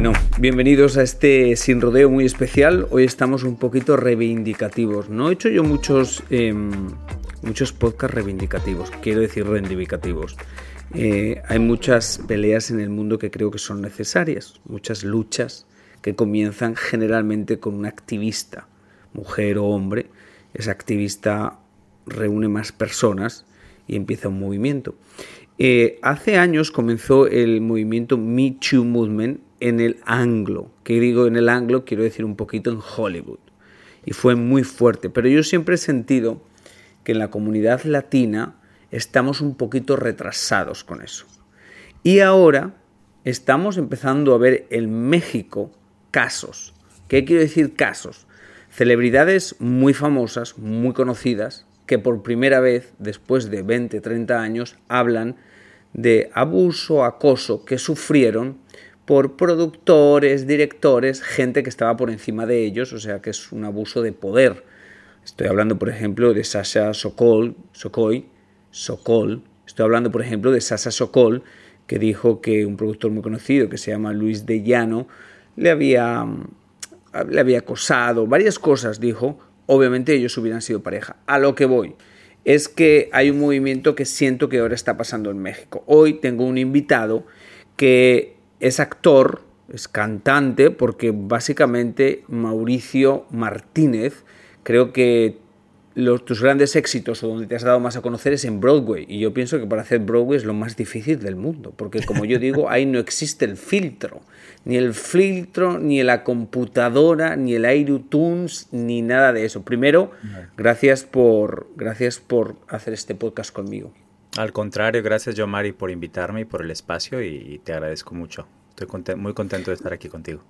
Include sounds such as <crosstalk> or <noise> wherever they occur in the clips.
Bueno, bienvenidos a este sin rodeo muy especial. Hoy estamos un poquito reivindicativos. No he hecho yo muchos, eh, muchos podcasts reivindicativos, quiero decir reivindicativos. Eh, hay muchas peleas en el mundo que creo que son necesarias, muchas luchas que comienzan generalmente con un activista, mujer o hombre. Ese activista reúne más personas y empieza un movimiento. Eh, hace años comenzó el movimiento Me Too Movement en el anglo. Que digo en el anglo, quiero decir un poquito en Hollywood. Y fue muy fuerte. Pero yo siempre he sentido que en la comunidad latina estamos un poquito retrasados con eso. Y ahora estamos empezando a ver en México casos. ¿Qué quiero decir casos? Celebridades muy famosas, muy conocidas, que por primera vez, después de 20, 30 años, hablan de abuso, acoso que sufrieron por productores, directores, gente que estaba por encima de ellos, o sea que es un abuso de poder. Estoy hablando, por ejemplo, de Sasha Sokol, Sokoy, Sokol. Estoy hablando, por ejemplo, de Sasha Sokol, que dijo que un productor muy conocido que se llama Luis de Llano le había, le había acosado, varias cosas dijo. Obviamente ellos hubieran sido pareja. A lo que voy es que hay un movimiento que siento que ahora está pasando en México. Hoy tengo un invitado que es actor, es cantante, porque básicamente Mauricio Martínez, creo que los, tus grandes éxitos o donde te has dado más a conocer es en Broadway. Y yo pienso que para hacer Broadway es lo más difícil del mundo, porque como yo digo, ahí no existe el filtro. Ni el filtro, ni la computadora, ni el iTunes, ni nada de eso. Primero, gracias por, gracias por hacer este podcast conmigo. Al contrario, gracias yo Mari por invitarme y por el espacio y te agradezco mucho. Estoy muy contento de estar aquí contigo.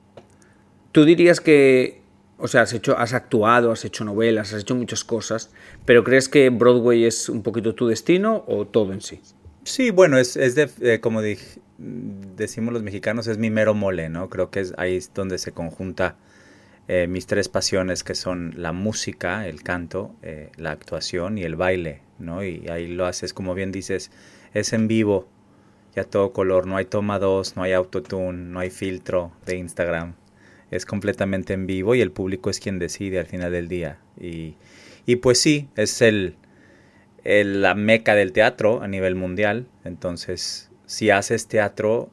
¿Tú dirías que, o sea, has, hecho, has actuado, has hecho novelas, has hecho muchas cosas, pero crees que Broadway es un poquito tu destino o todo en sí? Sí, bueno, es, es de, eh, como decimos los mexicanos, es mi mero mole, ¿no? Creo que es ahí es donde se conjunta eh, mis tres pasiones que son la música, el canto, eh, la actuación y el baile, ¿no? Y ahí lo haces, como bien dices, es en vivo, ya todo color, no hay toma dos, no hay autotune, no hay filtro de Instagram, es completamente en vivo y el público es quien decide al final del día. Y, y pues sí, es el, el, la meca del teatro a nivel mundial, entonces si haces teatro,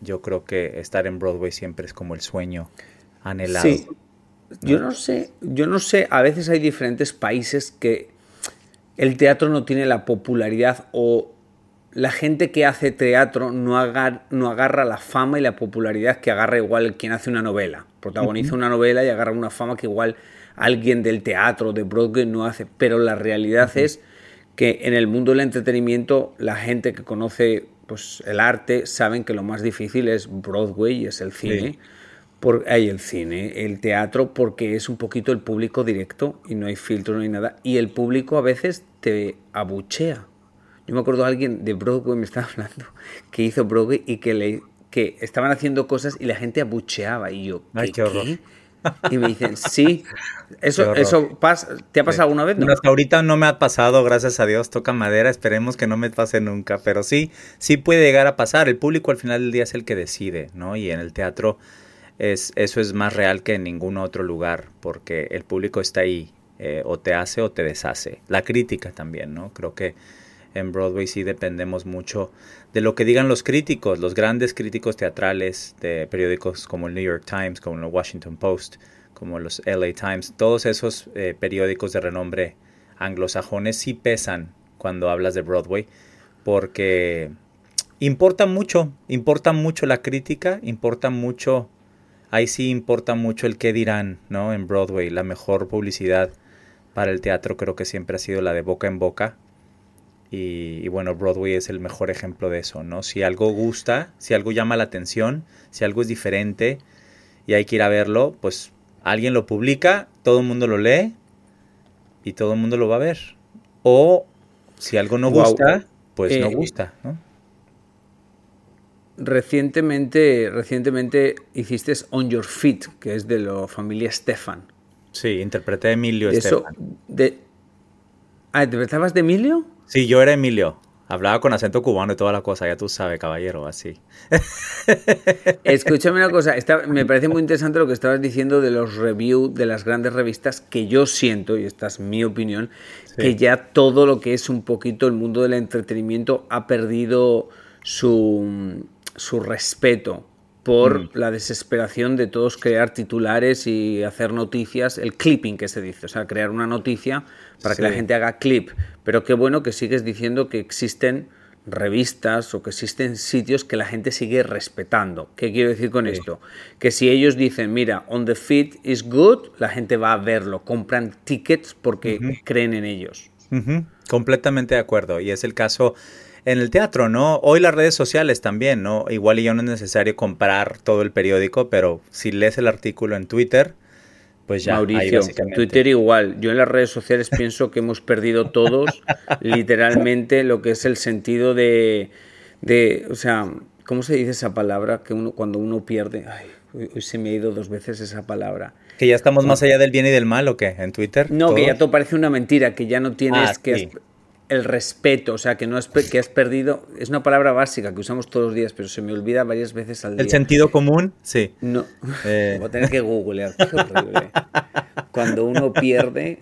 yo creo que estar en Broadway siempre es como el sueño anhelado. Sí. Yo no sé, yo no sé, a veces hay diferentes países que el teatro no tiene la popularidad o la gente que hace teatro no, agar, no agarra la fama y la popularidad que agarra igual quien hace una novela. Protagoniza uh -huh. una novela y agarra una fama que igual alguien del teatro, de Broadway no hace. Pero la realidad uh -huh. es que en el mundo del entretenimiento la gente que conoce pues, el arte saben que lo más difícil es Broadway y es el cine. Sí por, hay el cine, el teatro, porque es un poquito el público directo y no hay filtro, no hay nada. Y el público a veces te abuchea. Yo me acuerdo de alguien de Broadway, me estaba <laughs> hablando, que hizo Broadway y que, le, que estaban haciendo cosas y la gente abucheaba. Y yo, ¿qué, Ay, qué. ¿qué? <laughs> Y me dicen, sí, eso, eso pasa, ¿te ha pasado alguna vez? No? Hasta ahorita no me ha pasado, gracias a Dios, toca madera, esperemos que no me pase nunca, pero sí, sí puede llegar a pasar. El público al final del día es el que decide, ¿no? Y en el teatro es, eso es más real que en ningún otro lugar, porque el público está ahí eh, o te hace o te deshace. La crítica también, ¿no? Creo que en Broadway sí dependemos mucho de lo que digan los críticos, los grandes críticos teatrales de periódicos como el New York Times, como el Washington Post, como los LA Times, todos esos eh, periódicos de renombre anglosajones sí pesan cuando hablas de Broadway, porque importa mucho, importa mucho la crítica, importa mucho, ahí sí importa mucho el qué dirán, ¿no? En Broadway, la mejor publicidad para el teatro creo que siempre ha sido la de boca en boca. Y, bueno, Broadway es el mejor ejemplo de eso, ¿no? Si algo gusta, si algo llama la atención, si algo es diferente y hay que ir a verlo, pues alguien lo publica, todo el mundo lo lee y todo el mundo lo va a ver. O si algo no gusta, pues no eh, gusta, ¿no? Recientemente, recientemente hiciste On Your Feet, que es de la familia Stefan. Sí, interpreté a Emilio Eso, de... Ah, ¿interpretabas de Emilio? Sí, yo era Emilio. Hablaba con acento cubano y toda la cosa, ya tú sabes, caballero, así. <laughs> Escúchame una cosa, me parece muy interesante lo que estabas diciendo de los reviews de las grandes revistas, que yo siento, y esta es mi opinión, que ya todo lo que es un poquito el mundo del entretenimiento ha perdido su, su respeto por mm. la desesperación de todos crear titulares y hacer noticias, el clipping que se dice, o sea, crear una noticia para que la gente haga clip. Pero qué bueno que sigues diciendo que existen revistas o que existen sitios que la gente sigue respetando. ¿Qué quiero decir con esto? Que si ellos dicen, mira, on the feed is good, la gente va a verlo, compran tickets porque creen en ellos. Completamente de acuerdo. Y es el caso en el teatro, ¿no? Hoy las redes sociales también, ¿no? Igual y ya no es necesario comprar todo el periódico, pero si lees el artículo en Twitter, pues ya. Mauricio, Twitter igual. Yo en las redes sociales pienso que hemos perdido todos <laughs> literalmente lo que es el sentido de, de, o sea, ¿cómo se dice esa palabra? Que uno, cuando uno pierde, ay, hoy se me ha ido dos veces esa palabra. ¿Que ya estamos más allá del bien y del mal o qué? ¿En Twitter? No, que ya todo parece una mentira, que ya no tienes ah, que el respeto, o sea, que no es que has perdido, es una palabra básica que usamos todos los días, pero se me olvida varias veces al día. El sentido común, sí. No, eh. <laughs> voy a tener que googlear. <laughs> Cuando uno pierde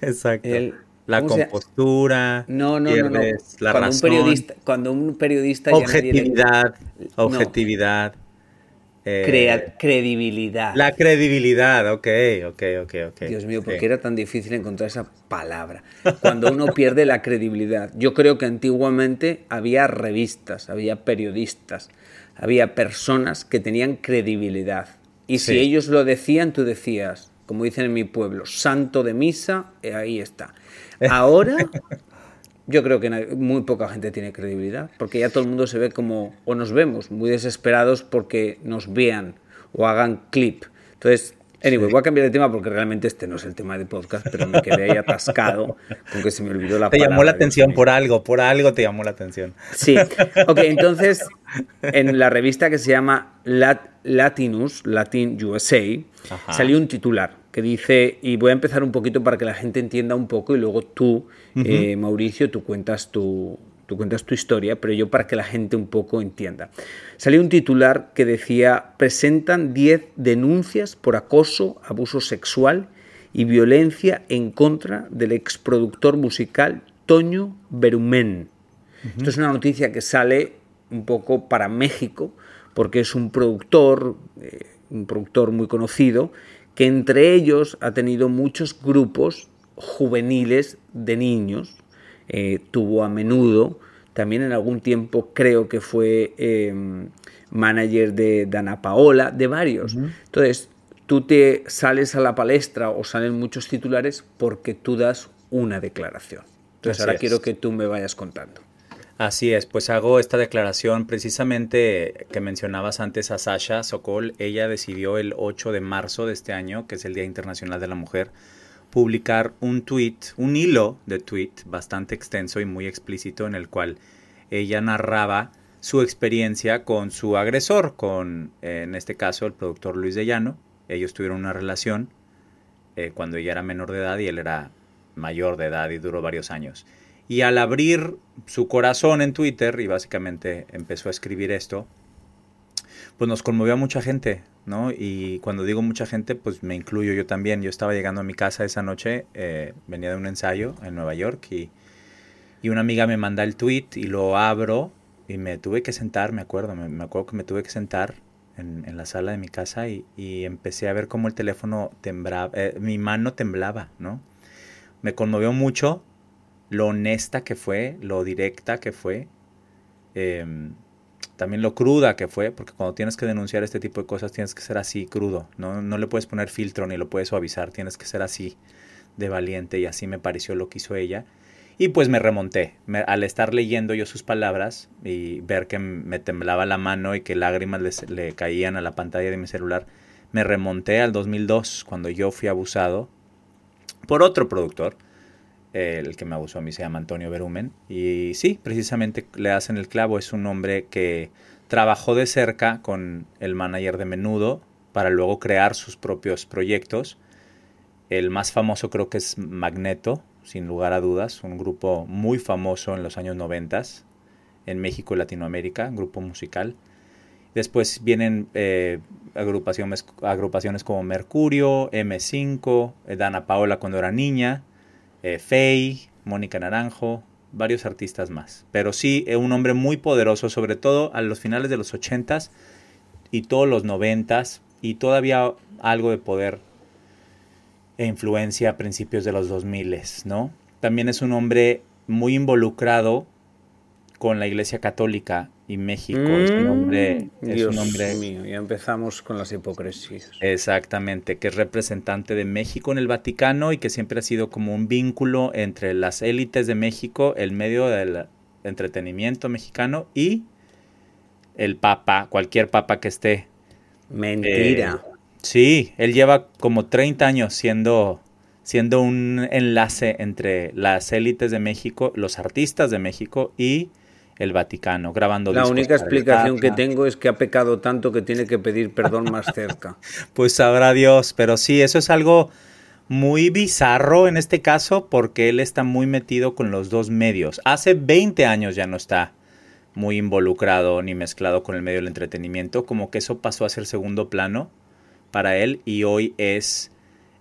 Exacto. la compostura, no, no, no, no, la cuando Un periodista, cuando un periodista objetividad, objetividad. Crea eh, credibilidad. La credibilidad, ok, ok, ok, ok. Dios mío, ¿por qué era tan difícil encontrar esa palabra? Cuando uno pierde la credibilidad. Yo creo que antiguamente había revistas, había periodistas, había personas que tenían credibilidad. Y si ellos lo decían, tú decías, como dicen en mi pueblo, santo de misa, eh, ahí está. <laughs> Ahora yo creo que muy poca gente tiene credibilidad, porque ya todo el mundo se ve como, o nos vemos muy desesperados porque nos vean o hagan clip. Entonces, anyway, voy a cambiar de tema porque realmente este no es el tema de podcast, pero me quedé ahí atascado <laughs> con que se me olvidó la Te llamó la atención por algo, por algo te llamó la atención. Sí, <laughs> ok, entonces en la revista que se llama Latinus, Latin USA, salió un titular que dice, y voy a empezar un poquito para que la gente entienda un poco y luego tú, eh, Mauricio, tú cuentas tu, tú cuentas tu historia, pero yo para que la gente un poco entienda. Salió un titular que decía, presentan 10 denuncias por acoso, abuso sexual y violencia en contra del exproductor musical Toño Berumen. Esto es una noticia que sale un poco para México, porque es un productor, eh, un productor muy conocido, que entre ellos ha tenido muchos grupos juveniles de niños, eh, tuvo a menudo, también en algún tiempo creo que fue em, manager de Dana Paola, de varios. Entonces, tú te sales a la palestra o salen muchos titulares porque tú das una declaración. Entonces, ahora quiero que tú me vayas contando. Así es, pues hago esta declaración precisamente que mencionabas antes a Sasha Sokol. Ella decidió el 8 de marzo de este año, que es el Día Internacional de la Mujer, publicar un tweet, un hilo de tweet bastante extenso y muy explícito en el cual ella narraba su experiencia con su agresor, con en este caso el productor Luis de Llano. Ellos tuvieron una relación eh, cuando ella era menor de edad y él era mayor de edad y duró varios años. Y al abrir su corazón en Twitter, y básicamente empezó a escribir esto, pues nos conmovió a mucha gente, ¿no? Y cuando digo mucha gente, pues me incluyo yo también. Yo estaba llegando a mi casa esa noche, eh, venía de un ensayo en Nueva York y, y, una amiga me manda el tweet y lo abro y me tuve que sentar, me acuerdo, me, acuerdo que me tuve que sentar en, en, la sala de mi casa y, y, empecé a ver cómo el teléfono temblaba, eh, mi mano temblaba, ¿no? Me conmovió mucho lo honesta que fue, lo directa que fue. Eh, también lo cruda que fue, porque cuando tienes que denunciar este tipo de cosas tienes que ser así crudo, no, no le puedes poner filtro ni lo puedes suavizar, tienes que ser así de valiente y así me pareció lo que hizo ella. Y pues me remonté, al estar leyendo yo sus palabras y ver que me temblaba la mano y que lágrimas le caían a la pantalla de mi celular, me remonté al 2002 cuando yo fui abusado por otro productor el que me abusó a mí se llama Antonio Berumen. Y sí, precisamente le hacen el clavo. Es un hombre que trabajó de cerca con el manager de Menudo para luego crear sus propios proyectos. El más famoso creo que es Magneto, sin lugar a dudas, un grupo muy famoso en los años 90 en México y Latinoamérica, un grupo musical. Después vienen eh, agrupaciones, agrupaciones como Mercurio, M5, Dana Paola cuando era niña, eh, Mónica Naranjo, varios artistas más. Pero sí, es un hombre muy poderoso, sobre todo a los finales de los 80s y todos los 90s y todavía algo de poder e influencia a principios de los 2000, ¿no? También es un hombre muy involucrado con la Iglesia Católica y México. es un hombre. Mm, es un hombre, mío, ya empezamos con las hipocresías. Exactamente, que es representante de México en el Vaticano y que siempre ha sido como un vínculo entre las élites de México, el medio del entretenimiento mexicano y el Papa, cualquier Papa que esté. Mentira. Eh, sí, él lleva como 30 años siendo siendo un enlace entre las élites de México, los artistas de México y el Vaticano, grabando La única explicación que tengo es que ha pecado tanto que tiene que pedir perdón más cerca. <laughs> pues sabrá Dios, pero sí, eso es algo muy bizarro en este caso porque él está muy metido con los dos medios. Hace 20 años ya no está muy involucrado ni mezclado con el medio del entretenimiento, como que eso pasó a ser segundo plano para él y hoy es...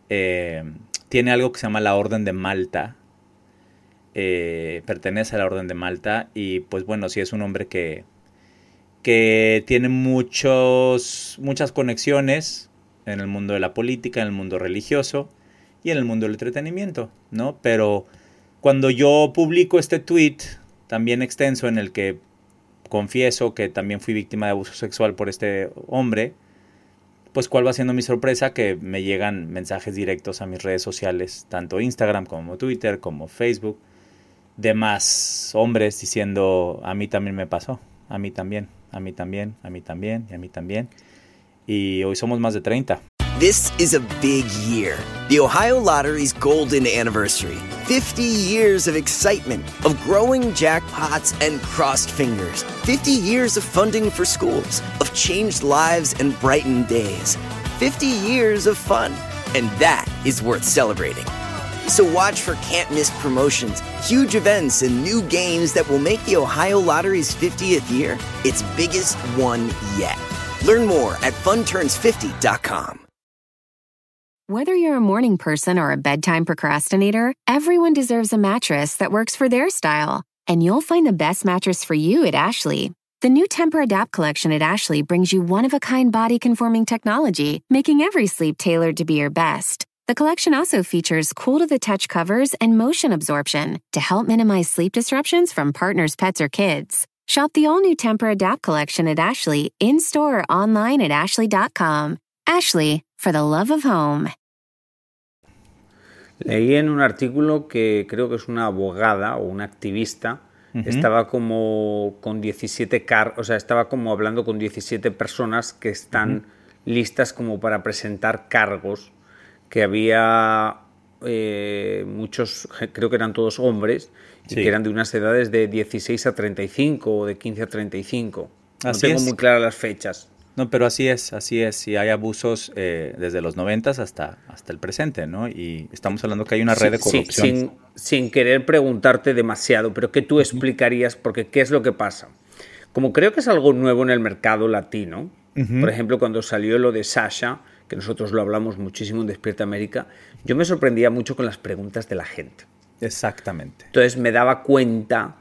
Eh, tiene algo que se llama la Orden de Malta, eh, pertenece a la Orden de Malta y pues bueno, sí es un hombre que, que tiene muchos, muchas conexiones en el mundo de la política, en el mundo religioso y en el mundo del entretenimiento, ¿no? Pero cuando yo publico este tweet también extenso en el que confieso que también fui víctima de abuso sexual por este hombre, pues cuál va siendo mi sorpresa que me llegan mensajes directos a mis redes sociales, tanto Instagram como Twitter como Facebook, de más hombres diciendo, a mí también me pasó, a mí también, a mí también, a mí también y a mí también. Y hoy somos más de 30. This is a big year. The Ohio Lottery's golden anniversary. 50 years of excitement, of growing jackpots and crossed fingers. 50 years of funding for schools, of changed lives and brightened days. 50 years of fun. And that is worth celebrating. So watch for can't miss promotions, huge events, and new games that will make the Ohio Lottery's 50th year its biggest one yet. Learn more at funturns50.com. Whether you're a morning person or a bedtime procrastinator, everyone deserves a mattress that works for their style. And you'll find the best mattress for you at Ashley. The new Temper Adapt collection at Ashley brings you one of a kind body conforming technology, making every sleep tailored to be your best. The collection also features cool to the touch covers and motion absorption to help minimize sleep disruptions from partners, pets, or kids. Shop the all new Temper Adapt collection at Ashley in store or online at ashley.com. Ashley, for the love of home. Leí en un artículo que creo que es una abogada o una activista. Uh -huh. Estaba como con 17 car, o sea, estaba como hablando con 17 personas que están uh -huh. listas como para presentar cargos que había eh, muchos, creo que eran todos hombres, sí. y que eran de unas edades de 16 a 35 o de 15 a 35. No así tengo es. muy claras las fechas. No, pero así es, así es. Y hay abusos eh, desde los 90 hasta, hasta el presente, ¿no? Y estamos hablando que hay una red sí, de corrupción. Sí, sin, sin, querer preguntarte demasiado, pero que tú explicarías, porque ¿qué es lo que pasa? Como creo que es algo nuevo en el mercado latino, Por ejemplo, cuando salió lo de Sasha, que nosotros lo hablamos muchísimo en Despierta América, yo me sorprendía mucho con las preguntas de la gente. Exactamente. Entonces me daba cuenta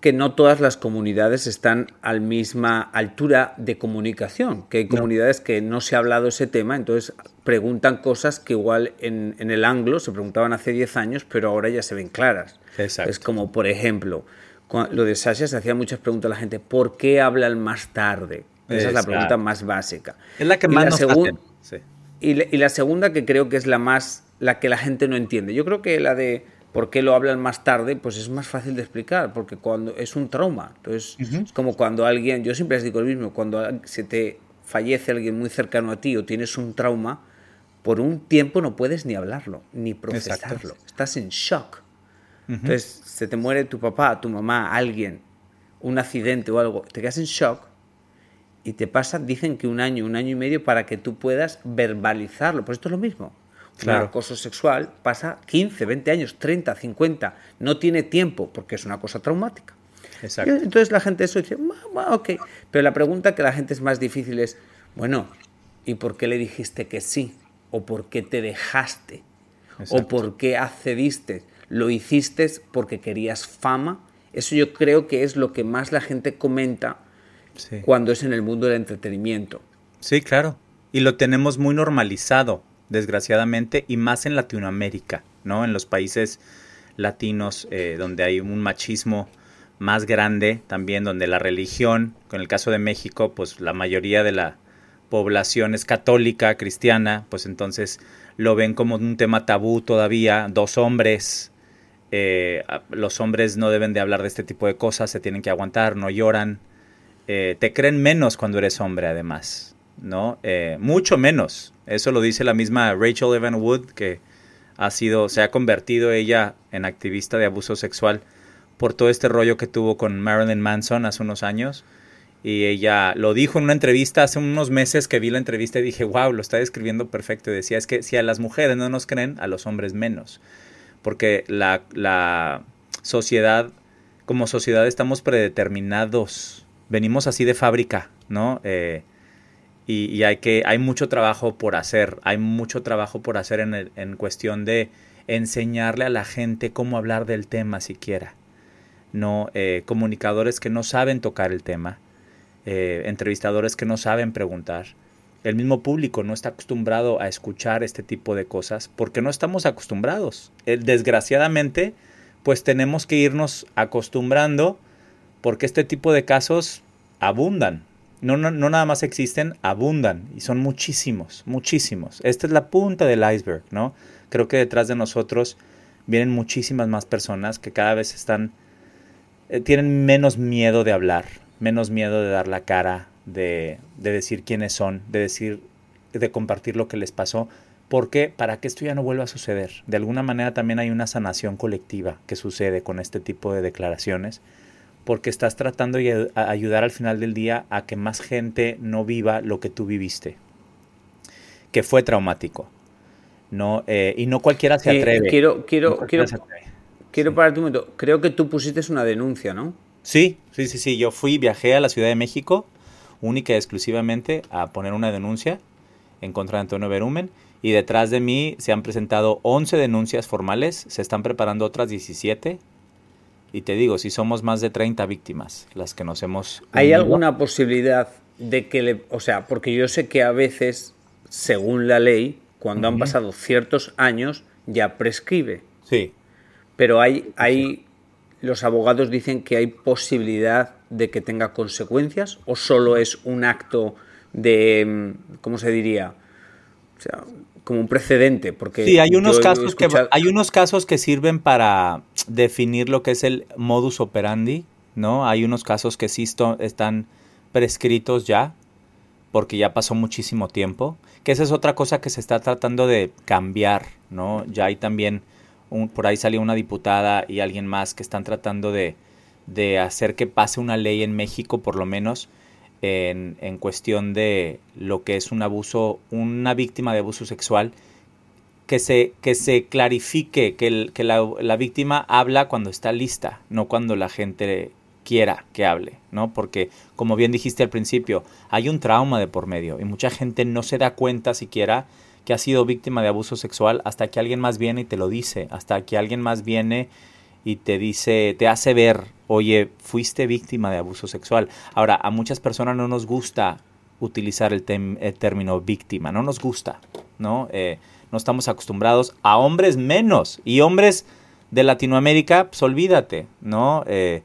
que no todas las comunidades están a la misma altura de comunicación, que hay comunidades que no se ha hablado ese tema, entonces preguntan cosas que igual en, el anglo se preguntaban hace 10 años, pero ahora ya se ven claras. Exacto. Es como, por ejemplo, lo de Sasha se hacía muchas preguntas a la gente, ¿por qué hablan más tarde? Esa es la pregunta más básica. Es la que más nos sí. y, y la segunda que creo que es la más, la que la gente no entiende. Yo creo que la de ¿Por qué lo hablan más tarde? Pues es más fácil de explicar, porque cuando es un trauma. Entonces, es como cuando alguien, yo siempre les digo lo mismo, cuando se te fallece alguien muy cercano a ti o tienes un trauma, por un tiempo no puedes ni hablarlo, ni procesarlo. Estás en shock. Entonces, se te muere tu papá, tu mamá, alguien, un accidente o algo, te quedas en shock y te pasa, dicen que un año, un año y medio para que tú puedas verbalizarlo. Pues esto es lo mismo. Claro. Un acoso sexual pasa 15, 20 años, 30, 50. No tiene tiempo porque es una cosa traumática. Exacto. entonces la gente eso dice, ok. Pero la pregunta que la gente es más difícil es, bueno, ¿y por qué le dijiste que sí? ¿O por qué te dejaste? ¿O por qué accediste? ¿Lo hiciste porque querías fama? Eso yo creo que es lo que más la gente comenta cuando es en el mundo del entretenimiento. Sí, claro. Y lo tenemos muy normalizado desgraciadamente, y más en Latinoamérica, ¿no? En los países latinos eh, donde hay un machismo más grande, también donde la religión, con el caso de México, pues la mayoría de la población es católica, cristiana, pues entonces lo ven como un tema tabú todavía, dos hombres, eh, los hombres no deben de hablar de este tipo de cosas, se tienen que aguantar, no lloran, eh, te creen menos cuando eres hombre además, ¿no? mucho menos, eso lo dice la misma Rachel Evan Wood, que ha sido, se ha convertido ella en activista de abuso sexual por todo este rollo que tuvo con Marilyn Manson hace unos años. Y ella lo dijo en una entrevista hace unos meses que vi la entrevista y dije, wow, lo está describiendo perfecto. Y decía, es que si a las mujeres no nos creen, a los hombres menos. Porque la, la sociedad, como sociedad estamos predeterminados. Venimos así de fábrica, ¿no? Eh, y, hay, que, hay mucho trabajo por hacer, hay mucho trabajo por hacer en, en cuestión de enseñarle a la gente cómo hablar del tema siquiera. No, eh, comunicadores que no saben tocar el tema, eh, entrevistadores que no saben preguntar. El mismo público no está acostumbrado a escuchar este tipo de cosas porque no estamos acostumbrados. desgraciadamente, pues tenemos que irnos acostumbrando porque este tipo de casos abundan no, no, no nada más existen, abundan y son muchísimos, muchísimos. Esta es la punta del iceberg, ¿no? Creo que detrás de nosotros vienen muchísimas más personas que cada vez están, eh, tienen menos miedo de hablar, menos miedo de dar la cara, de, de decir quiénes son, de decir, de compartir lo que les pasó. porque Para que esto ya no vuelva a suceder. De alguna manera también hay una sanación colectiva que sucede con este tipo de declaraciones porque estás tratando de ayudar al final del día a que más gente no viva lo que tú viviste, que fue traumático. No, eh, y no cualquiera se atreve. quiero, quiero, quiero, quiero pararte un momento. Creo que tú pusiste una denuncia, ¿no? Sí, sí, sí, sí. Yo fui, viajé a la Ciudad de México, única y exclusivamente, a poner una denuncia en contra de Antonio Berumen. Y detrás de mí se han presentado 11 denuncias formales, se están preparando otras 17 y te digo, si somos más de 30 víctimas las que nos hemos... ¿Hay alguna posibilidad de que le... O sea, porque yo sé que a veces, según la ley, cuando han pasado ciertos años, ya prescribe. Sí. Pero hay, hay... Los abogados dicen que hay posibilidad de que tenga consecuencias o solo es un acto de... ¿Cómo se diría? O sea, como un precedente, porque sí, hay unos casos que hay unos casos que sirven para definir lo que es el modus operandi, ¿no? Hay unos casos que sí están prescritos ya, porque ya pasó muchísimo tiempo, que esa es otra cosa que se está tratando de cambiar, ¿no? Ya hay también un, por ahí salió una diputada y alguien más que están tratando de, de hacer que pase una ley en México, por lo menos, en, en, cuestión de lo que es un abuso, una víctima de abuso sexual, que se, que se clarifique, que, que la, la, víctima habla cuando está lista, no cuando la gente quiera que hable, ¿no? Porque, como bien dijiste al principio, hay un trauma de por medio y mucha gente no se da cuenta siquiera que ha sido víctima de abuso sexual hasta que alguien más viene y te lo dice, hasta que alguien más viene y te dice, te hace ver, oye, fuiste víctima de abuso sexual. Ahora, a muchas personas no nos gusta utilizar el, término víctima, no nos gusta, ¿no? Eh, no estamos acostumbrados a hombres menos y hombres de Latinoamérica, pues olvídate, ¿no? Eh,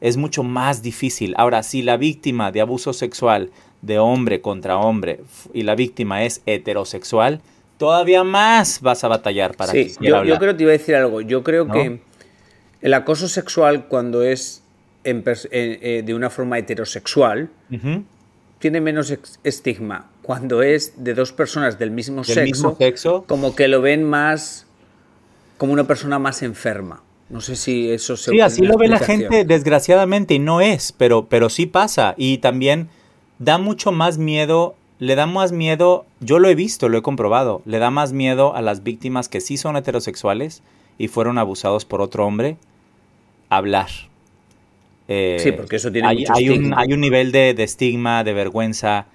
es mucho más difícil. Ahora, si la víctima de abuso sexual de hombre contra hombre y la víctima es heterosexual, todavía más vas a batallar para sí, yo, yo, creo que te iba a decir algo. Yo creo que el acoso sexual cuando es eh, de una forma heterosexual tiene menos estigma. Cuando es de dos personas del mismo, sexo, sexo, como que lo ven más como una persona más enferma. No sé si eso se... Sí, así lo ve la gente desgraciadamente y no es, pero, pero sí pasa. Y también da mucho más miedo, le da más miedo, yo lo he visto, lo he comprobado, le da más miedo a las víctimas que sí son heterosexuales y fueron abusados por otro hombre hablar. Eh, sí, porque eso tiene hay, mucho hay un, hay un nivel de, estigma, de vergüenza,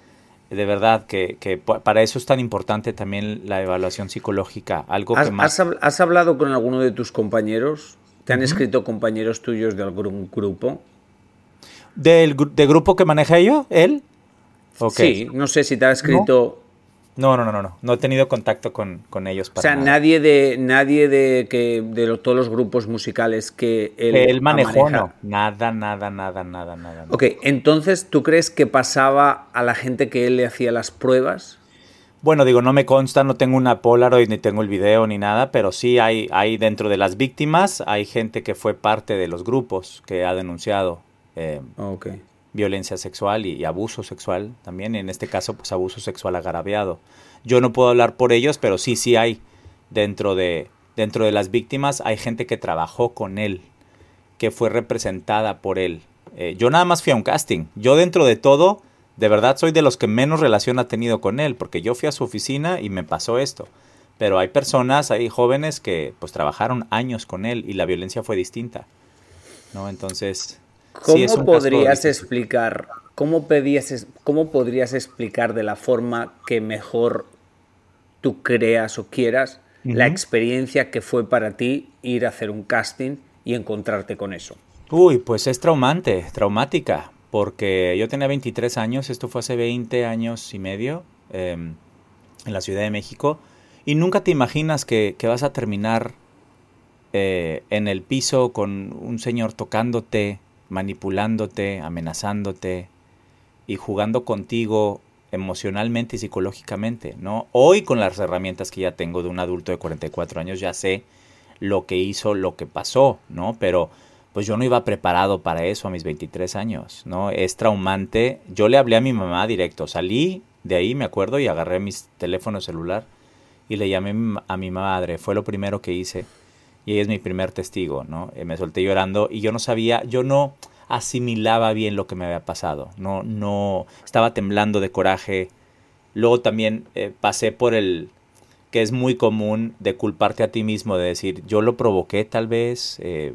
de verdad que, para eso es tan importante también la evaluación psicológica. Algo ¿Has, que más... ¿Has hablado con alguno de tus compañeros? ¿Te han escrito compañeros tuyos de algún grupo? ¿Del grupo que maneja yo? ¿Él? Sí, no sé si te ha escrito. No, no, no, no, no. No he tenido contacto con, ellos para. O sea, nadie de nadie de que de todos los grupos musicales que él, él manejó, no. Nada, nada, nada, nada, nada. Ok, entonces, ¿tú crees que pasaba a la gente que él le hacía las pruebas? Bueno, digo, no me consta, no tengo una Polaroid, ni tengo el video, ni nada, pero sí hay, hay dentro de las víctimas, hay gente que fue parte de los grupos que ha denunciado. Eh, okay violencia sexual y, abuso sexual también, en este caso pues abuso sexual agraviado. Yo no puedo hablar por ellos, pero sí, sí hay dentro de, dentro de las víctimas, hay gente que trabajó con él, que fue representada por él. Eh, yo nada más fui a un casting. Yo dentro de todo, de verdad soy de los que menos relación ha tenido con él, porque yo fui a su oficina y me pasó esto. Pero hay personas, hay jóvenes que pues trabajaron años con él y la violencia fue distinta. ¿No? Entonces, ¿Cómo podrías explicar, cómo, cómo podrías explicar de la forma que mejor tú creas o quieras la experiencia que fue para ti ir a hacer un casting y encontrarte con eso? Uy, pues es traumante, traumática, porque yo tenía 23 años, esto fue hace 20 años y medio em, en la Ciudad de México, y nunca te imaginas que, vas a terminar eh, en el piso con un señor tocándote, manipulándote, amenazándote y jugando contigo emocionalmente y psicológicamente, ¿no? Hoy con las herramientas que ya tengo de un adulto de 44 años ya sé lo que hizo, lo que pasó, ¿no? Pero pues yo no iba preparado para eso a mis 23 años, ¿no? Es traumante. Yo le hablé a mi mamá directo, salí de ahí, me acuerdo, y agarré mi teléfono celular y le llamé a mi madre, fue lo primero que hice y ella es mi primer testigo, ¿no? Eh, me solté llorando y yo no sabía, yo no asimilaba bien lo que me había pasado, no, no, estaba temblando de coraje. Luego también eh, pasé por el que es muy común de culparte a ti mismo, de decir, yo lo provoqué tal vez, eh,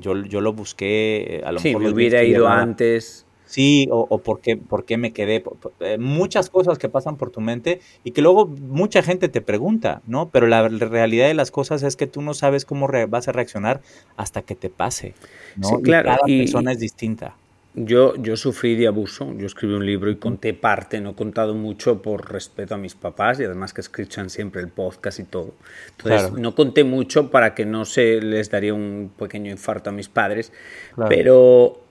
yo, yo lo busqué, a lo sí, me hubiera ido antes. Sí, o, o por, qué, por, qué, me quedé. Eh, muchas cosas que pasan por tu mente y que luego mucha gente te pregunta, ¿no? Pero la, realidad de las cosas es que tú no sabes cómo vas a reaccionar hasta que te pase, ¿no? Sí, claro. Y cada persona es distinta. Yo, yo sufrí de abuso, yo escribí un libro y conté parte, no he contado mucho por respeto a mis papás y además que escuchan siempre el podcast y todo. Entonces no conté mucho para que no se les daría un pequeño infarto a mis padres, pero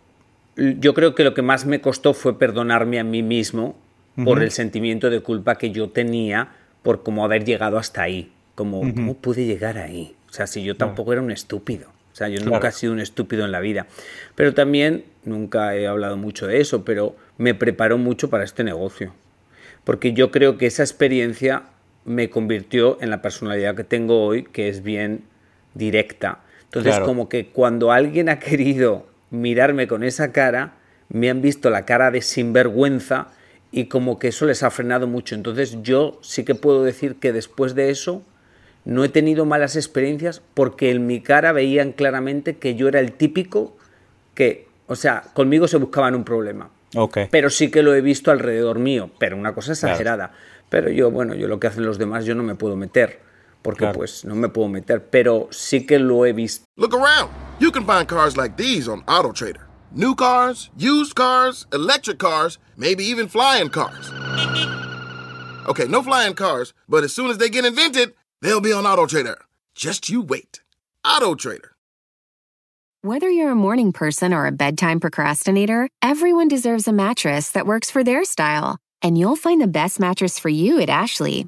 yo creo que lo que más me costó fue perdonarme a mí mismo por el sentimiento de culpa que yo tenía por cómo haber llegado hasta ahí. Como, ¿cómo pude llegar ahí? O sea, si yo tampoco era un estúpido. O sea, yo nunca he sido un estúpido en la vida. Pero también, nunca he hablado mucho de eso, pero me preparó mucho para este negocio. Porque yo creo que esa experiencia me convirtió en la personalidad que tengo hoy, que es bien directa. Entonces, como que cuando alguien ha querido mirarme con esa cara, me han visto la cara de sinvergüenza y como que eso les ha frenado mucho. Entonces yo sí que puedo decir que después de eso no he tenido malas experiencias porque en mi cara veían claramente que yo era el típico que O sea, conmigo se buscaban un problema. Okay. Pero sí que lo he visto alrededor mío, pero una cosa exagerada. Pero yo, bueno, yo lo que hacen los demás yo no me puedo meter, porque claro. pues no me puedo meter, pero sí que lo he visto. Look around. You can find cars like these on AutoTrader. New cars, used cars, electric cars, maybe even flying cars. Okay, no flying cars, but as soon as they get invented, they'll be on AutoTrader. Just you wait. AutoTrader. Whether you're a morning person or a bedtime procrastinator, everyone deserves a mattress that works for their style. And you'll find the best mattress for you at Ashley.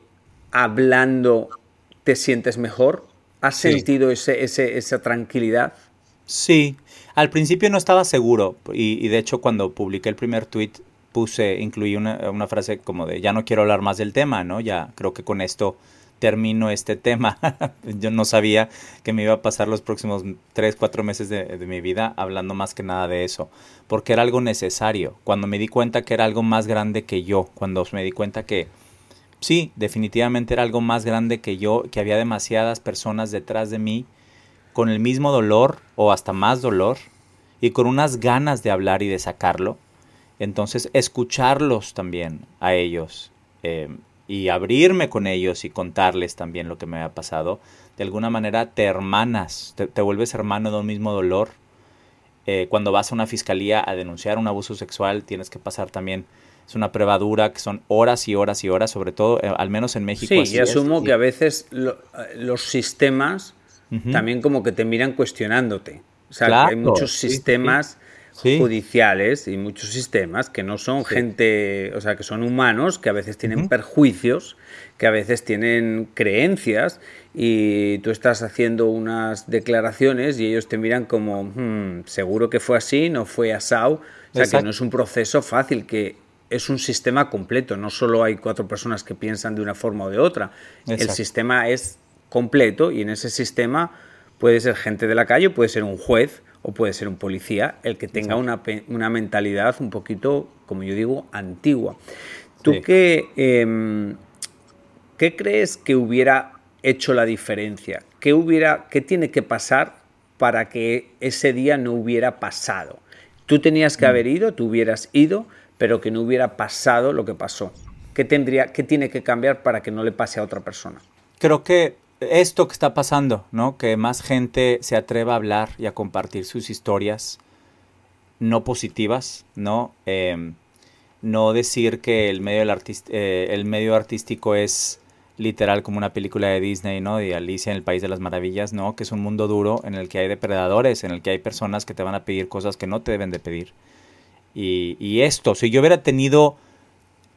hablando te sientes mejor? ¿Has sí. sentido ese, ese, esa tranquilidad? Sí, al principio no estaba seguro y, y, de hecho cuando publiqué el primer tweet puse, incluí una, una, frase como de ya no quiero hablar más del tema, ¿no? Ya creo que con esto termino este tema. <laughs> Yo no sabía que me iba a pasar los próximos tres, cuatro meses de, de, mi vida hablando más que nada de eso, porque era algo necesario. Cuando me di cuenta que era algo más grande que yo, cuando me di cuenta que sí, definitivamente era algo más grande que yo, que había demasiadas personas detrás de mí con el mismo dolor o hasta más dolor y con unas ganas de hablar y de sacarlo. Entonces, escucharlos también a ellos eh, y abrirme con ellos y contarles también lo que me ha pasado, de alguna manera te hermanas, te, te vuelves hermano de un mismo dolor. Eh, cuando vas a una fiscalía a denunciar un abuso sexual, tienes que pasar también es una prueba dura que son horas y horas y horas, sobre todo, eh, al menos en México. Sí, y asumo es. que a veces lo, los sistemas uh -huh. también como que te miran cuestionándote. O sea, claro, hay muchos sistemas sí, judiciales y muchos sistemas que no son gente, o sea, que son humanos, que a veces tienen uh -huh. perjuicios, que a veces tienen creencias y tú estás haciendo unas declaraciones y ellos te miran como, hmm, seguro que fue así, no fue asado. O sea, Exacto. que no es un proceso fácil, que es un sistema completo, no solo hay cuatro personas que piensan de una forma o de otra, Exacto. el sistema es completo y en ese sistema puede ser gente de la calle, puede ser un juez o puede ser un policía, el que tenga una, una, mentalidad un poquito, como yo digo, antigua. ¿Tú sí. qué, eh, qué crees que hubiera hecho la diferencia? ¿Qué, hubiera, ¿Qué tiene que pasar para que ese día no hubiera pasado? Tú tenías que mm. haber ido, tú hubieras ido, pero que no hubiera pasado lo que pasó. ¿Qué, tendría, ¿Qué tiene que cambiar para que no le pase a otra persona? Creo que esto que está pasando, ¿no? Que más gente se atreva a hablar y a compartir sus historias no positivas, ¿no? Eh, no decir que el medio, eh, el medio artístico es literal como una película de Disney, ¿no? De Alicia en el País de las Maravillas, ¿no? Que es un mundo duro en el que hay depredadores, en el que hay personas que te van a pedir cosas que no te deben de pedir. Y, y esto, si yo hubiera tenido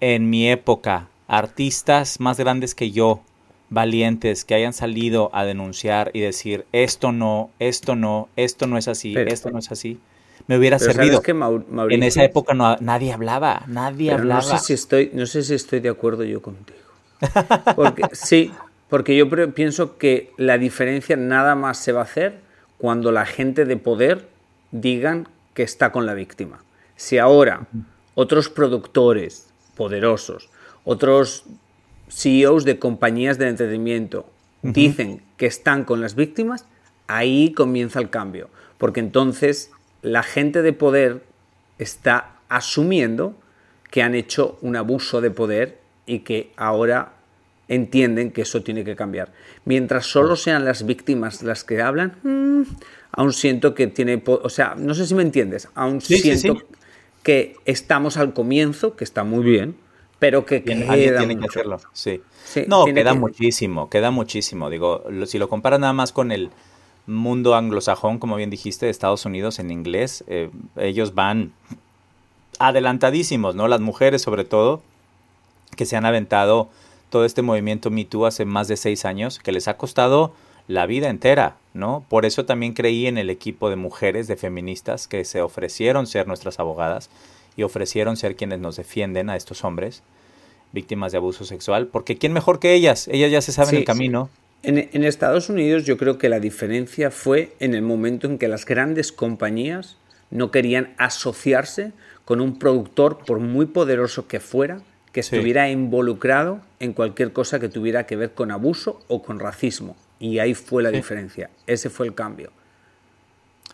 en mi época artistas más grandes que yo, valientes, que hayan salido a denunciar y decir esto no, esto no, esto no es así, pero, esto no es así, me hubiera servido. Que Mauricio, en esa época no, nadie hablaba, nadie hablaba. No sé, si estoy, no sé si estoy de acuerdo yo contigo. Porque, <laughs> sí, porque yo pienso que la diferencia nada más se va a hacer cuando la gente de poder digan que está con la víctima. Si ahora otros productores poderosos, otros CEOs de compañías de entretenimiento uh -huh. dicen que están con las víctimas, ahí comienza el cambio. Porque entonces la gente de poder está asumiendo que han hecho un abuso de poder y que ahora entienden que eso tiene que cambiar. Mientras solo sean las víctimas las que hablan, mmm, aún siento que tiene, o sea, no sé si me entiendes, aún sí, siento sí, sí. Que estamos al comienzo, que está muy bien, pero que queda tiene que hacerlo, sí. no, queda que... muchísimo, queda muchísimo. Digo, si lo comparas nada más con el mundo anglosajón, como bien dijiste, de Estados Unidos en inglés, eh, ellos van adelantadísimos, ¿no? Las mujeres sobre todo, que se han aventado todo este movimiento Me Too hace más de seis años, que les ha costado la vida entera, ¿no? Por eso también creí en el equipo de mujeres, de feministas, que se ofrecieron ser nuestras abogadas y ofrecieron ser quienes nos defienden a estos hombres víctimas de abuso sexual, porque ¿quién mejor que ellas? Ellas ya se saben el camino. En, en, Estados Unidos yo creo que la diferencia fue en el momento en que las grandes compañías no querían asociarse con un productor, por muy poderoso que fuera, que estuviera involucrado en cualquier cosa que tuviera que ver con abuso o con racismo. Y ahí fue la diferencia. Ese fue el cambio.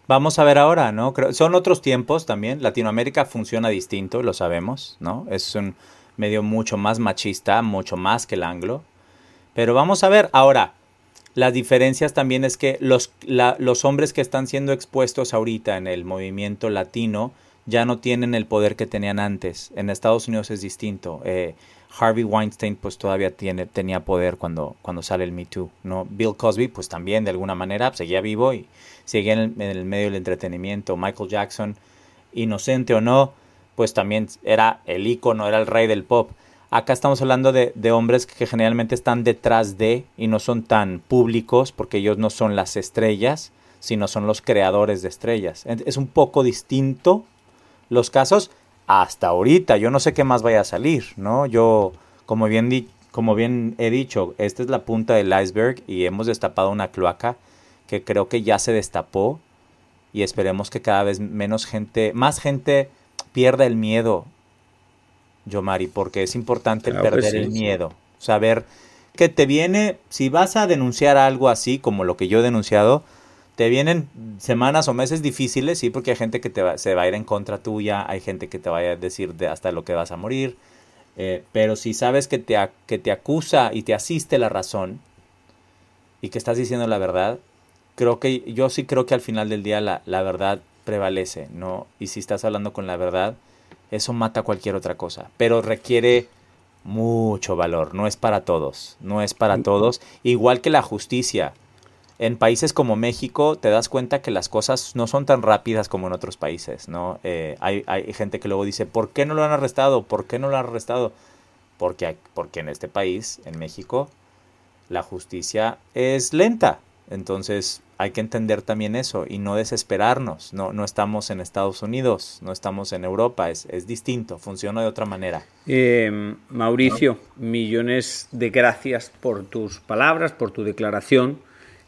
Vamos a ver ahora, ¿no? son otros tiempos también. Latinoamérica funciona distinto, lo sabemos, ¿no? Es un medio mucho más machista, mucho más que el anglo. Pero vamos a ver ahora. Las diferencias también es que los, los hombres que están siendo expuestos ahorita en el movimiento latino ya no tienen el poder que tenían antes. En Estados Unidos es distinto. Eh, Harvey Weinstein pues todavía tiene, tenía poder cuando, cuando sale el Me Too. ¿no? Bill Cosby pues también de alguna manera seguía vivo y seguía en el, medio del entretenimiento. Michael Jackson, inocente o no, pues también era el ícono, era el rey del pop. Acá estamos hablando de, de, hombres que generalmente están detrás de y no son tan públicos porque ellos no son las estrellas, sino son los creadores de estrellas. Es un poco distinto los casos hasta ahorita. Yo no sé qué más vaya a salir, ¿no? Yo, como bien, como bien he dicho, esta es la punta del iceberg y hemos destapado una cloaca que creo que ya se destapó y esperemos que cada vez menos gente, más gente pierda el miedo, Yomari, porque es importante perder el miedo, saber que te viene, si vas a denunciar algo así como lo que yo he denunciado, te vienen semanas o meses difíciles, sí, porque hay gente que te se va a ir en contra tuya, hay gente que te va a decir de hasta lo que vas a morir, eh, pero si sabes que te, que te acusa y te asiste la razón y que estás diciendo la verdad, creo que yo sí creo que al final del día la, la verdad prevalece, ¿no? Y si estás hablando con la verdad, eso mata cualquier otra cosa, pero requiere mucho valor, no es para todos, no es para mm. todos, igual que la justicia en países como México te das cuenta que las cosas no son tan rápidas como en otros países, ¿no? Eh, hay, hay, gente que luego dice, ¿por qué no lo han arrestado? ¿Por qué no lo han arrestado? Porque, porque en este país, en México, la justicia es lenta. Entonces hay que entender también eso y no desesperarnos. No, no estamos en Estados Unidos, no estamos en Europa, es, es distinto, funciona de otra manera. Eh, Mauricio, millones de gracias por tus palabras, por tu declaración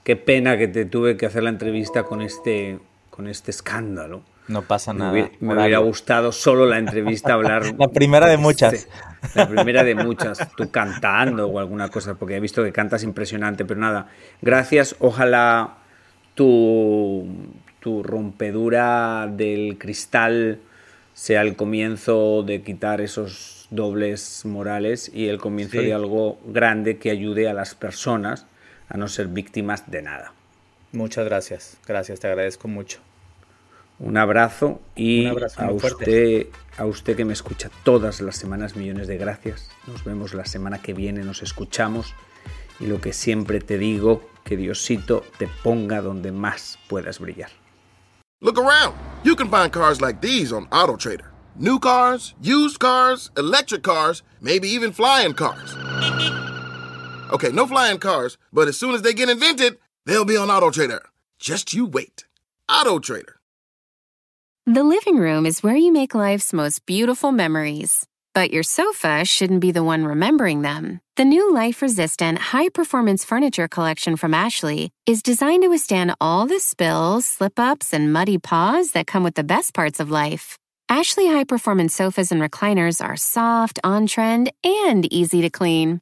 qué pena que te tuve que hacer la entrevista con este, con este escándalo. No pasa nada. Me hubiera, gustado solo la entrevista <laughs> hablar. la primera de muchas. La primera de muchas. Tú cantando o alguna cosa, porque he visto que cantas impresionante, pero nada. Gracias. Ojalá tu, tu rompedura del cristal sea el comienzo de quitar esos dobles morales y el comienzo de algo grande que ayude a las personas a no ser víctimas de nada. Muchas gracias, gracias, te agradezco mucho. Un abrazo y a usted, a usted que me escucha todas las semanas, millones de gracias. Nos vemos la semana que viene, nos escuchamos y lo que siempre te digo, que Diosito te ponga donde más puedas brillar. Look around. You can find cars like these on AutoTrader. New cars, used cars, electric cars, maybe even flying cars. Okay, no flying cars, but as soon as they get invented, they'll be on Auto Trader. Just you wait. Auto Trader. The living room is where you make life's most beautiful memories. But your sofa shouldn't be the one remembering them. The new life resistant, high performance furniture collection from Ashley is designed to withstand all the spills, slip ups, and muddy paws that come with the best parts of life. Ashley high performance sofas and recliners are soft, on trend, and easy to clean.